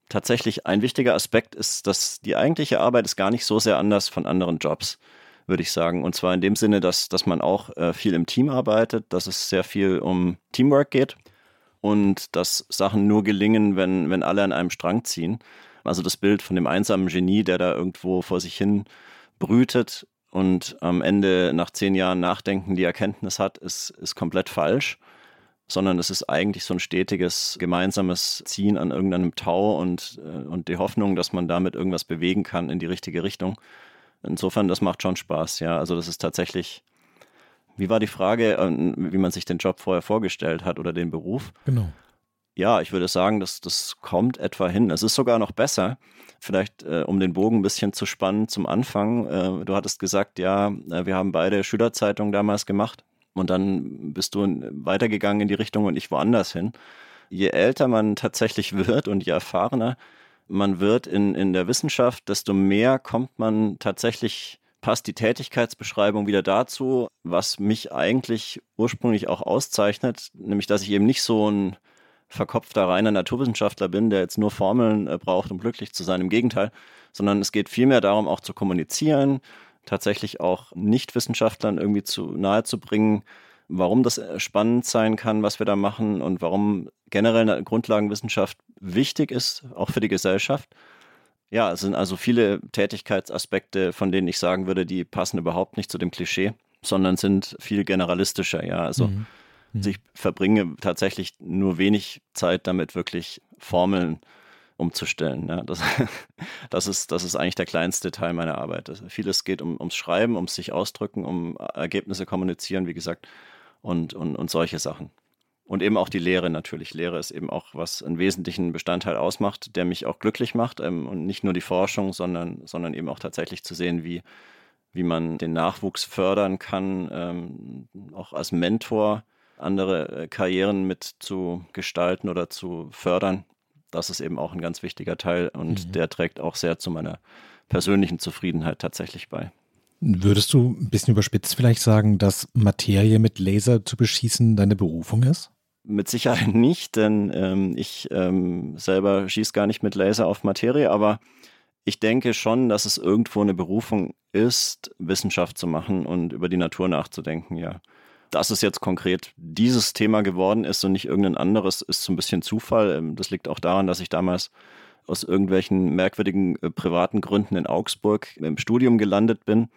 Tatsächlich ein wichtiger Aspekt ist, dass die eigentliche Arbeit ist gar nicht so sehr anders von anderen Jobs, würde ich sagen. Und zwar in dem Sinne, dass, dass man auch äh, viel im Team arbeitet, dass es sehr viel um Teamwork geht und dass Sachen nur gelingen, wenn, wenn alle an einem Strang ziehen. Also das Bild von dem einsamen Genie, der da irgendwo vor sich hin brütet und am Ende nach zehn Jahren Nachdenken die Erkenntnis hat, ist, ist komplett falsch, sondern es ist eigentlich so ein stetiges gemeinsames Ziehen an irgendeinem Tau und, äh, und die Hoffnung, dass man damit irgendwas bewegen kann in die richtige Richtung. Insofern, das macht schon Spaß, ja. Also das ist tatsächlich wie war die Frage, ähm, wie man sich den Job vorher vorgestellt hat oder den Beruf? Genau. Ja, ich würde sagen, das, das kommt etwa hin. Es ist sogar noch besser. Vielleicht, äh, um den Bogen ein bisschen zu spannen zum Anfang. Äh, du hattest gesagt, ja, äh, wir haben beide Schülerzeitungen damals gemacht und dann bist du weitergegangen in die Richtung und ich woanders hin. Je älter man tatsächlich *laughs* wird und je erfahrener man wird in, in der Wissenschaft, desto mehr kommt man tatsächlich passt die Tätigkeitsbeschreibung wieder dazu, was mich eigentlich ursprünglich auch auszeichnet, nämlich dass ich eben nicht so ein verkopfter reiner Naturwissenschaftler bin, der jetzt nur Formeln äh, braucht, um glücklich zu sein. Im Gegenteil, sondern es geht vielmehr darum, auch zu kommunizieren, tatsächlich auch Nichtwissenschaftlern irgendwie zu nahe zu bringen, warum das äh, spannend sein kann, was wir da machen und warum generell eine Grundlagenwissenschaft wichtig ist, auch für die Gesellschaft. Ja, es sind also viele Tätigkeitsaspekte, von denen ich sagen würde, die passen überhaupt nicht zu dem Klischee, sondern sind viel generalistischer. Ja, also, mhm. also ich verbringe tatsächlich nur wenig Zeit damit, wirklich Formeln umzustellen. Ja, das, *laughs* das, ist, das ist eigentlich der kleinste Teil meiner Arbeit. Also vieles geht um, ums Schreiben, ums sich ausdrücken, um Ergebnisse kommunizieren, wie gesagt, und, und, und solche Sachen. Und eben auch die Lehre natürlich. Lehre ist eben auch, was einen wesentlichen Bestandteil ausmacht, der mich auch glücklich macht. Ähm, und nicht nur die Forschung, sondern, sondern eben auch tatsächlich zu sehen, wie, wie man den Nachwuchs fördern kann, ähm, auch als Mentor andere äh, Karrieren mit zu gestalten oder zu fördern. Das ist eben auch ein ganz wichtiger Teil und mhm. der trägt auch sehr zu meiner persönlichen Zufriedenheit tatsächlich bei. Würdest du ein bisschen überspitzt vielleicht sagen, dass Materie mit Laser zu beschießen deine Berufung ist? Mit Sicherheit *laughs* nicht, denn ähm, ich ähm, selber schieße gar nicht mit Laser auf Materie, aber ich denke schon, dass es irgendwo eine Berufung ist, Wissenschaft zu machen und über die Natur nachzudenken, ja. Dass es jetzt konkret dieses Thema geworden ist und nicht irgendein anderes, ist so ein bisschen Zufall. Ähm, das liegt auch daran, dass ich damals aus irgendwelchen merkwürdigen äh, privaten Gründen in Augsburg im Studium gelandet bin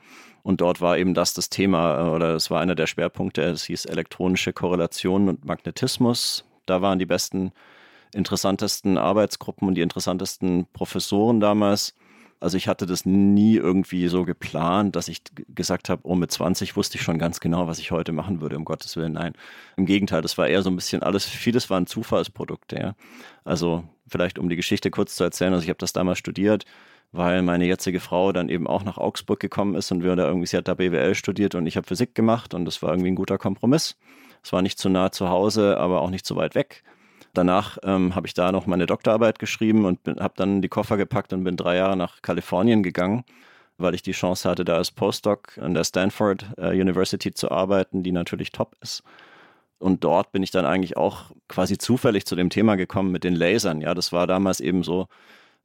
und dort war eben das das Thema äh, oder es war einer der Schwerpunkte. Es hieß elektronische Korrelation und Magnetismus. Da waren die besten, interessantesten Arbeitsgruppen und die interessantesten Professoren damals. Also ich hatte das nie irgendwie so geplant, dass ich gesagt habe, oh, mit 20 wusste ich schon ganz genau, was ich heute machen würde, um Gottes Willen. Nein, im Gegenteil, das war eher so ein bisschen alles, vieles waren Zufallsprodukte. Ja. Also vielleicht um die Geschichte kurz zu erzählen, also ich habe das damals studiert, weil meine jetzige Frau dann eben auch nach Augsburg gekommen ist und wir da irgendwie, sie hat da BWL studiert und ich habe Physik gemacht und das war irgendwie ein guter Kompromiss. Es war nicht zu nah zu Hause, aber auch nicht zu weit weg. Danach ähm, habe ich da noch meine Doktorarbeit geschrieben und habe dann die Koffer gepackt und bin drei Jahre nach Kalifornien gegangen, weil ich die Chance hatte, da als Postdoc an der Stanford äh, University zu arbeiten, die natürlich top ist. Und dort bin ich dann eigentlich auch quasi zufällig zu dem Thema gekommen mit den Lasern. Ja, das war damals eben so,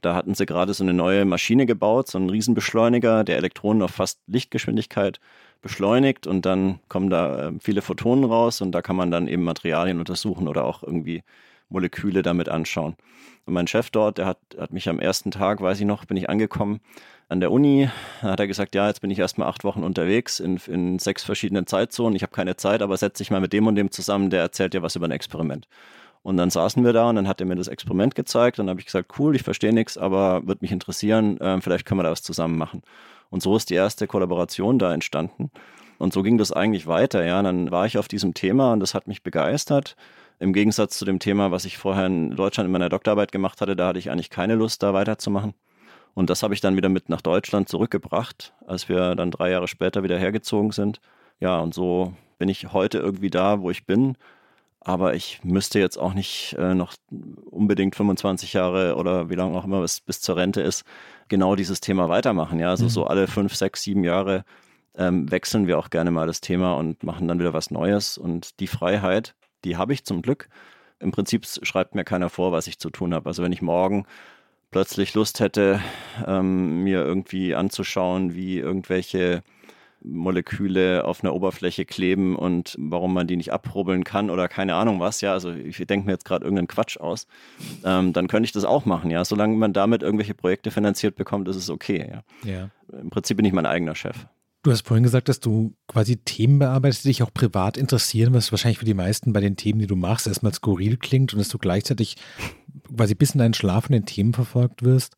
da hatten sie gerade so eine neue Maschine gebaut, so einen Riesenbeschleuniger, der Elektronen auf fast Lichtgeschwindigkeit beschleunigt und dann kommen da äh, viele Photonen raus und da kann man dann eben Materialien untersuchen oder auch irgendwie Moleküle damit anschauen. Und mein Chef dort, der hat, hat mich am ersten Tag, weiß ich noch, bin ich angekommen an der Uni, da hat er gesagt, ja, jetzt bin ich erstmal acht Wochen unterwegs in, in sechs verschiedenen Zeitzonen, ich habe keine Zeit, aber setze dich mal mit dem und dem zusammen, der erzählt dir was über ein Experiment. Und dann saßen wir da und dann hat er mir das Experiment gezeigt. Und dann habe ich gesagt, cool, ich verstehe nichts, aber würde mich interessieren, äh, vielleicht können wir da was zusammen machen. Und so ist die erste Kollaboration da entstanden. Und so ging das eigentlich weiter. Ja, dann war ich auf diesem Thema und das hat mich begeistert. Im Gegensatz zu dem Thema, was ich vorher in Deutschland in meiner Doktorarbeit gemacht hatte, da hatte ich eigentlich keine Lust, da weiterzumachen. Und das habe ich dann wieder mit nach Deutschland zurückgebracht, als wir dann drei Jahre später wieder hergezogen sind. Ja, und so bin ich heute irgendwie da, wo ich bin aber ich müsste jetzt auch nicht äh, noch unbedingt 25 Jahre oder wie lange auch immer es bis zur Rente ist, genau dieses Thema weitermachen. Ja, also mhm. so alle fünf, sechs, sieben Jahre ähm, wechseln wir auch gerne mal das Thema und machen dann wieder was Neues. Und die Freiheit, die habe ich zum Glück. Im Prinzip schreibt mir keiner vor, was ich zu tun habe. Also wenn ich morgen plötzlich Lust hätte, ähm, mir irgendwie anzuschauen, wie irgendwelche Moleküle auf einer Oberfläche kleben und warum man die nicht abrubbeln kann oder keine Ahnung was, ja, also ich denke mir jetzt gerade irgendeinen Quatsch aus, ähm, dann könnte ich das auch machen, ja. Solange man damit irgendwelche Projekte finanziert bekommt, ist es okay, ja. ja. Im Prinzip bin ich mein eigener Chef. Du hast vorhin gesagt, dass du quasi Themen bearbeitest, die dich auch privat interessieren, was wahrscheinlich für die meisten bei den Themen, die du machst, erstmal skurril klingt und dass du gleichzeitig quasi bis in deinen Schlaf von den Themen verfolgt wirst.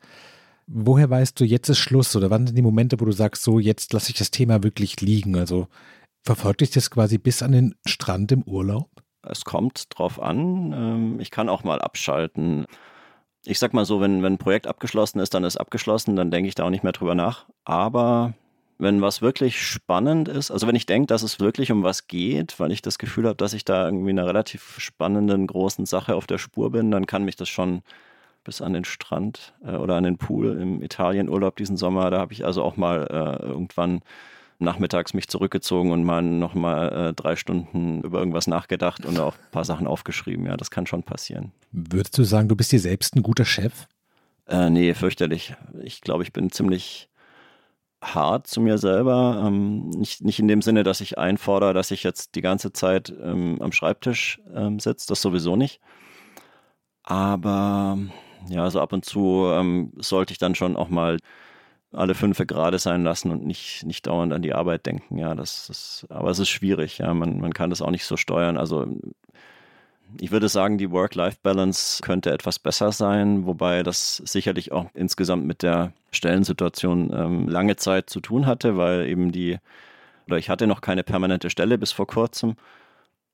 Woher weißt du, jetzt ist Schluss oder wann sind die Momente, wo du sagst, so jetzt lasse ich das Thema wirklich liegen? Also verfolgt dich das quasi bis an den Strand im Urlaub? Es kommt drauf an. Ähm, ich kann auch mal abschalten. Ich sag mal so, wenn, wenn ein Projekt abgeschlossen ist, dann ist abgeschlossen, dann denke ich da auch nicht mehr drüber nach. Aber wenn was wirklich spannend ist, also wenn ich denke, dass es wirklich um was geht, weil ich das Gefühl habe, dass ich da irgendwie einer relativ spannenden, großen Sache auf der Spur bin, dann kann mich das schon bis an den Strand äh, oder an den Pool im Italienurlaub diesen Sommer. Da habe ich also auch mal äh, irgendwann nachmittags mich zurückgezogen und mal nochmal äh, drei Stunden über irgendwas nachgedacht und auch ein paar Sachen aufgeschrieben. Ja, das kann schon passieren. Würdest du sagen, du bist dir selbst ein guter Chef? Äh, nee, fürchterlich. Ich glaube, ich bin ziemlich hart zu mir selber. Ähm, nicht, nicht in dem Sinne, dass ich einfordere, dass ich jetzt die ganze Zeit ähm, am Schreibtisch ähm, sitze, das sowieso nicht. Aber ja, so ab und zu ähm, sollte ich dann schon auch mal alle fünf gerade sein lassen und nicht, nicht dauernd an die Arbeit denken. Ja, das, das, aber es ist schwierig, ja. Man, man kann das auch nicht so steuern. Also ich würde sagen, die Work-Life-Balance könnte etwas besser sein, wobei das sicherlich auch insgesamt mit der Stellensituation ähm, lange Zeit zu tun hatte, weil eben die, oder ich hatte noch keine permanente Stelle bis vor kurzem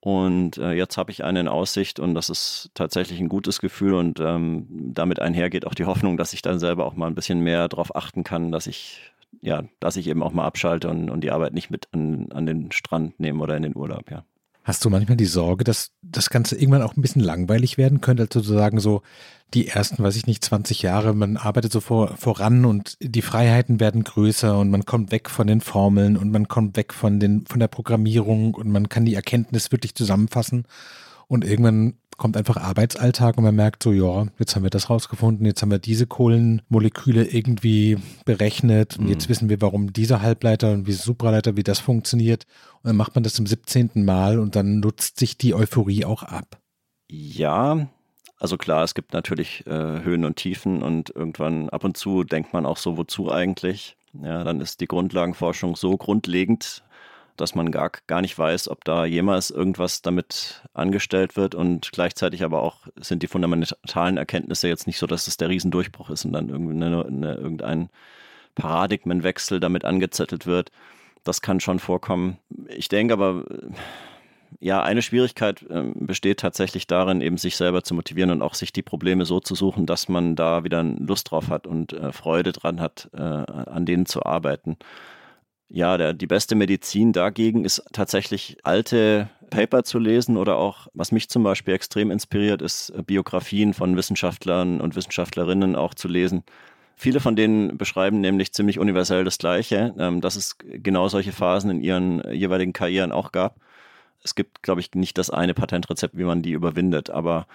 und äh, jetzt habe ich eine in Aussicht und das ist tatsächlich ein gutes Gefühl und ähm, damit einhergeht auch die Hoffnung, dass ich dann selber auch mal ein bisschen mehr darauf achten kann, dass ich ja, dass ich eben auch mal abschalte und, und die Arbeit nicht mit an, an den Strand nehme oder in den Urlaub, ja. Hast du manchmal die Sorge, dass das Ganze irgendwann auch ein bisschen langweilig werden könnte? Also sozusagen so die ersten, weiß ich nicht, 20 Jahre, man arbeitet so vor, voran und die Freiheiten werden größer und man kommt weg von den Formeln und man kommt weg von, den, von der Programmierung und man kann die Erkenntnis wirklich zusammenfassen. Und irgendwann kommt einfach Arbeitsalltag und man merkt so, ja, jetzt haben wir das rausgefunden, jetzt haben wir diese Kohlenmoleküle irgendwie berechnet und mhm. jetzt wissen wir, warum dieser Halbleiter und wie Supraleiter, wie das funktioniert. Und dann macht man das zum 17. Mal und dann nutzt sich die Euphorie auch ab. Ja, also klar, es gibt natürlich äh, Höhen und Tiefen und irgendwann ab und zu denkt man auch so, wozu eigentlich? Ja, dann ist die Grundlagenforschung so grundlegend, dass man gar, gar nicht weiß, ob da jemals irgendwas damit angestellt wird und gleichzeitig aber auch sind die fundamentalen Erkenntnisse jetzt nicht so, dass es der Riesendurchbruch ist und dann eine, eine, irgendein Paradigmenwechsel damit angezettelt wird. Das kann schon vorkommen. Ich denke aber, ja, eine Schwierigkeit äh, besteht tatsächlich darin, eben sich selber zu motivieren und auch sich die Probleme so zu suchen, dass man da wieder Lust drauf hat und äh, Freude dran hat, äh, an denen zu arbeiten. Ja, der, die beste Medizin dagegen ist tatsächlich alte Paper zu lesen oder auch, was mich zum Beispiel extrem inspiriert, ist äh, Biografien von Wissenschaftlern und Wissenschaftlerinnen auch zu lesen. Viele von denen beschreiben nämlich ziemlich universell das Gleiche, ähm, dass es genau solche Phasen in ihren äh, jeweiligen Karrieren auch gab. Es gibt, glaube ich, nicht das eine Patentrezept, wie man die überwindet, aber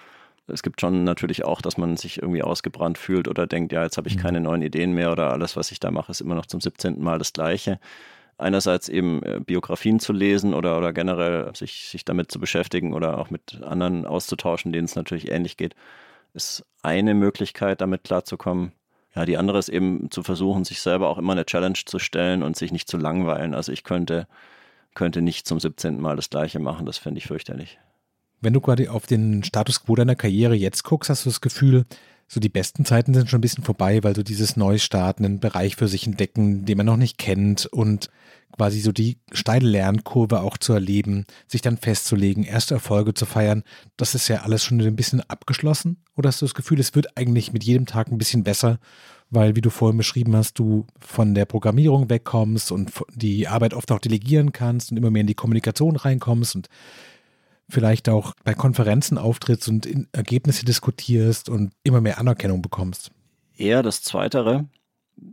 es gibt schon natürlich auch, dass man sich irgendwie ausgebrannt fühlt oder denkt, ja, jetzt habe ich mhm. keine neuen Ideen mehr oder alles, was ich da mache, ist immer noch zum 17. Mal das Gleiche. Einerseits eben äh, Biografien zu lesen oder, oder generell sich, sich damit zu beschäftigen oder auch mit anderen auszutauschen, denen es natürlich ähnlich geht, ist eine Möglichkeit, damit klarzukommen. Ja, die andere ist eben zu versuchen, sich selber auch immer eine Challenge zu stellen und sich nicht zu langweilen. Also ich könnte, könnte nicht zum 17. Mal das Gleiche machen, das fände ich fürchterlich. Wenn du quasi auf den Status quo deiner Karriere jetzt guckst, hast du das Gefühl, so die besten Zeiten sind schon ein bisschen vorbei, weil so dieses Neustarten, einen Bereich für sich entdecken, den man noch nicht kennt und quasi so die steile Lernkurve auch zu erleben, sich dann festzulegen, erste Erfolge zu feiern, das ist ja alles schon ein bisschen abgeschlossen? Oder hast du das Gefühl, es wird eigentlich mit jedem Tag ein bisschen besser, weil, wie du vorhin beschrieben hast, du von der Programmierung wegkommst und die Arbeit oft auch delegieren kannst und immer mehr in die Kommunikation reinkommst und vielleicht auch bei Konferenzen auftrittst und Ergebnisse diskutierst und immer mehr Anerkennung bekommst? Eher das Zweitere.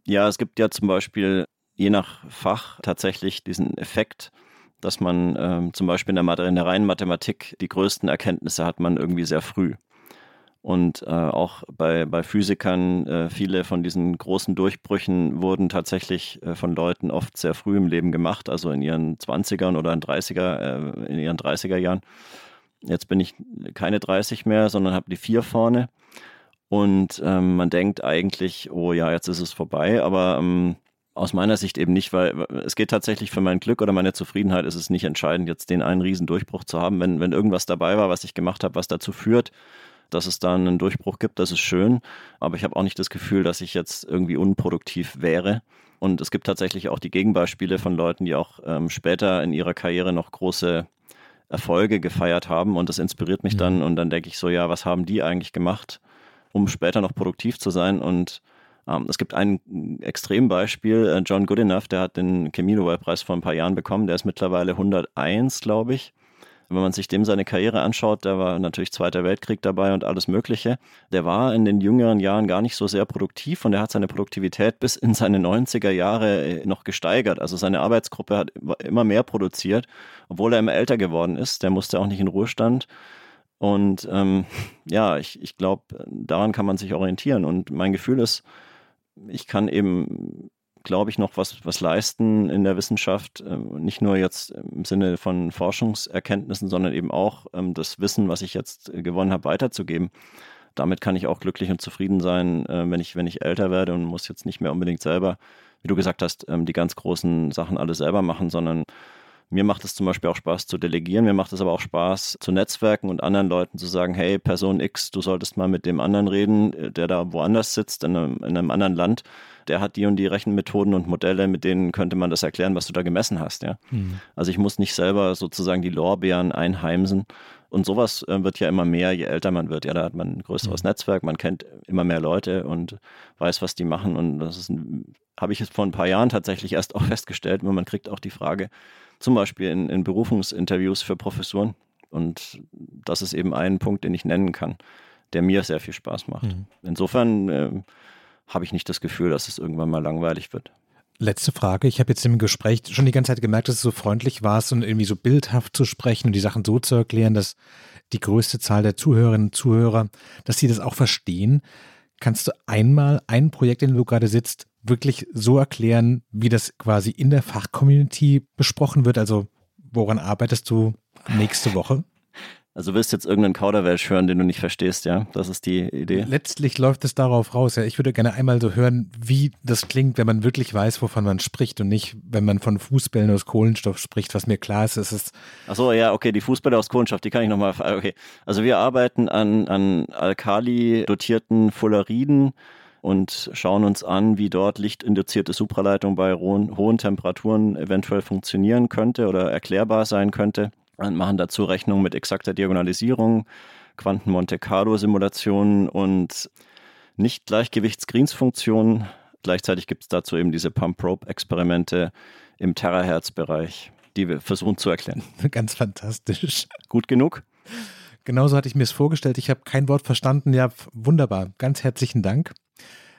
Ja, es gibt ja zum Beispiel je nach Fach tatsächlich diesen Effekt, dass man ähm, zum Beispiel in der, in der reinen Mathematik die größten Erkenntnisse hat man irgendwie sehr früh. Und äh, auch bei, bei Physikern, äh, viele von diesen großen Durchbrüchen wurden tatsächlich äh, von Leuten oft sehr früh im Leben gemacht, also in ihren 20ern oder in 30er, äh, in ihren 30er Jahren. Jetzt bin ich keine 30 mehr, sondern habe die vier vorne. Und ähm, man denkt eigentlich, oh ja, jetzt ist es vorbei, aber ähm, aus meiner Sicht eben nicht, weil es geht tatsächlich für mein Glück oder meine Zufriedenheit ist es nicht entscheidend, jetzt den einen riesen Durchbruch zu haben. Wenn, wenn irgendwas dabei war, was ich gemacht habe, was dazu führt, dass es da einen Durchbruch gibt, das ist schön. Aber ich habe auch nicht das Gefühl, dass ich jetzt irgendwie unproduktiv wäre. Und es gibt tatsächlich auch die Gegenbeispiele von Leuten, die auch ähm, später in ihrer Karriere noch große Erfolge gefeiert haben. Und das inspiriert mich mhm. dann. Und dann denke ich so, ja, was haben die eigentlich gemacht, um später noch produktiv zu sein? Und ähm, es gibt ein Extrembeispiel, äh, John Goodenough, der hat den Chemie-Nobelpreis vor ein paar Jahren bekommen. Der ist mittlerweile 101, glaube ich. Wenn man sich dem seine Karriere anschaut, da war natürlich Zweiter Weltkrieg dabei und alles Mögliche. Der war in den jüngeren Jahren gar nicht so sehr produktiv und er hat seine Produktivität bis in seine 90er Jahre äh, noch gesteigert. Also seine Arbeitsgruppe hat immer mehr produziert, obwohl er immer älter geworden ist. Der musste auch nicht in Ruhestand. Und ähm, *laughs* ja, ich, ich glaube, daran kann man sich orientieren. Und mein Gefühl ist, ich kann eben glaube ich, noch was, was leisten in der Wissenschaft. Ähm, nicht nur jetzt im Sinne von Forschungserkenntnissen, sondern eben auch ähm, das Wissen, was ich jetzt äh, gewonnen habe, weiterzugeben. Damit kann ich auch glücklich und zufrieden sein, äh, wenn ich, wenn ich älter werde und muss jetzt nicht mehr unbedingt selber, wie du gesagt hast, ähm, die ganz großen Sachen alle selber machen, sondern mir macht es zum Beispiel auch Spaß zu delegieren, mir macht es aber auch Spaß zu netzwerken und anderen Leuten zu sagen, hey, Person X, du solltest mal mit dem anderen reden, äh, der da woanders sitzt, in einem, in einem anderen Land der hat die und die Rechenmethoden und Modelle, mit denen könnte man das erklären, was du da gemessen hast. Ja? Mhm. Also ich muss nicht selber sozusagen die Lorbeeren einheimsen. Und sowas äh, wird ja immer mehr, je älter man wird. Ja, da hat man ein größeres mhm. Netzwerk, man kennt immer mehr Leute und weiß, was die machen. Und das habe ich jetzt vor ein paar Jahren tatsächlich erst *laughs* auch festgestellt, weil man kriegt auch die Frage, zum Beispiel in, in Berufungsinterviews für Professuren. Und das ist eben ein Punkt, den ich nennen kann, der mir sehr viel Spaß macht. Mhm. Insofern äh, habe ich nicht das Gefühl, dass es irgendwann mal langweilig wird. Letzte Frage. Ich habe jetzt im Gespräch schon die ganze Zeit gemerkt, dass du so freundlich warst und irgendwie so bildhaft zu sprechen und die Sachen so zu erklären, dass die größte Zahl der Zuhörerinnen und Zuhörer, dass sie das auch verstehen. Kannst du einmal ein Projekt, in dem du gerade sitzt, wirklich so erklären, wie das quasi in der Fachcommunity besprochen wird? Also woran arbeitest du nächste Woche? Also willst du jetzt irgendeinen Kauderwelsch hören, den du nicht verstehst, ja? Das ist die Idee. Letztlich läuft es darauf raus, ja. Ich würde gerne einmal so hören, wie das klingt, wenn man wirklich weiß, wovon man spricht und nicht, wenn man von Fußbällen aus Kohlenstoff spricht, was mir klar ist, ist es. Achso, ja, okay, die Fußbälle aus Kohlenstoff, die kann ich nochmal, okay. Also wir arbeiten an, an Alkali-dotierten Fulleriden und schauen uns an, wie dort lichtinduzierte Supraleitung bei hohen, Temperaturen eventuell funktionieren könnte oder erklärbar sein könnte und machen dazu Rechnungen mit exakter Diagonalisierung, Quanten-Monte Carlo-Simulationen und Nicht-Gleichgewichts-Greens-Funktionen. Gleichzeitig gibt es dazu eben diese Pump-Probe-Experimente im Terahertz-Bereich, die wir versuchen zu erklären. *laughs* Ganz fantastisch. Gut genug? Genauso hatte ich mir es vorgestellt. Ich habe kein Wort verstanden. Ja, wunderbar. Ganz herzlichen Dank.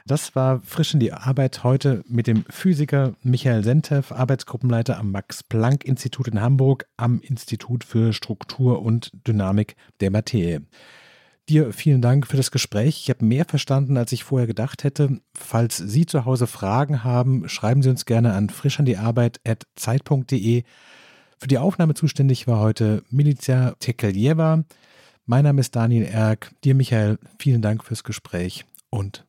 Das war frisch in die Arbeit heute mit dem Physiker Michael Sentev, Arbeitsgruppenleiter am Max-Planck-Institut in Hamburg, am Institut für Struktur und Dynamik der Materie. Dir vielen Dank für das Gespräch. Ich habe mehr verstanden, als ich vorher gedacht hätte. Falls Sie zu Hause Fragen haben, schreiben Sie uns gerne an frischandiarbeit.zeit.de. Für die Aufnahme zuständig war heute Milicia Tekeljeva. Mein Name ist Daniel Erck. Dir, Michael, vielen Dank fürs Gespräch und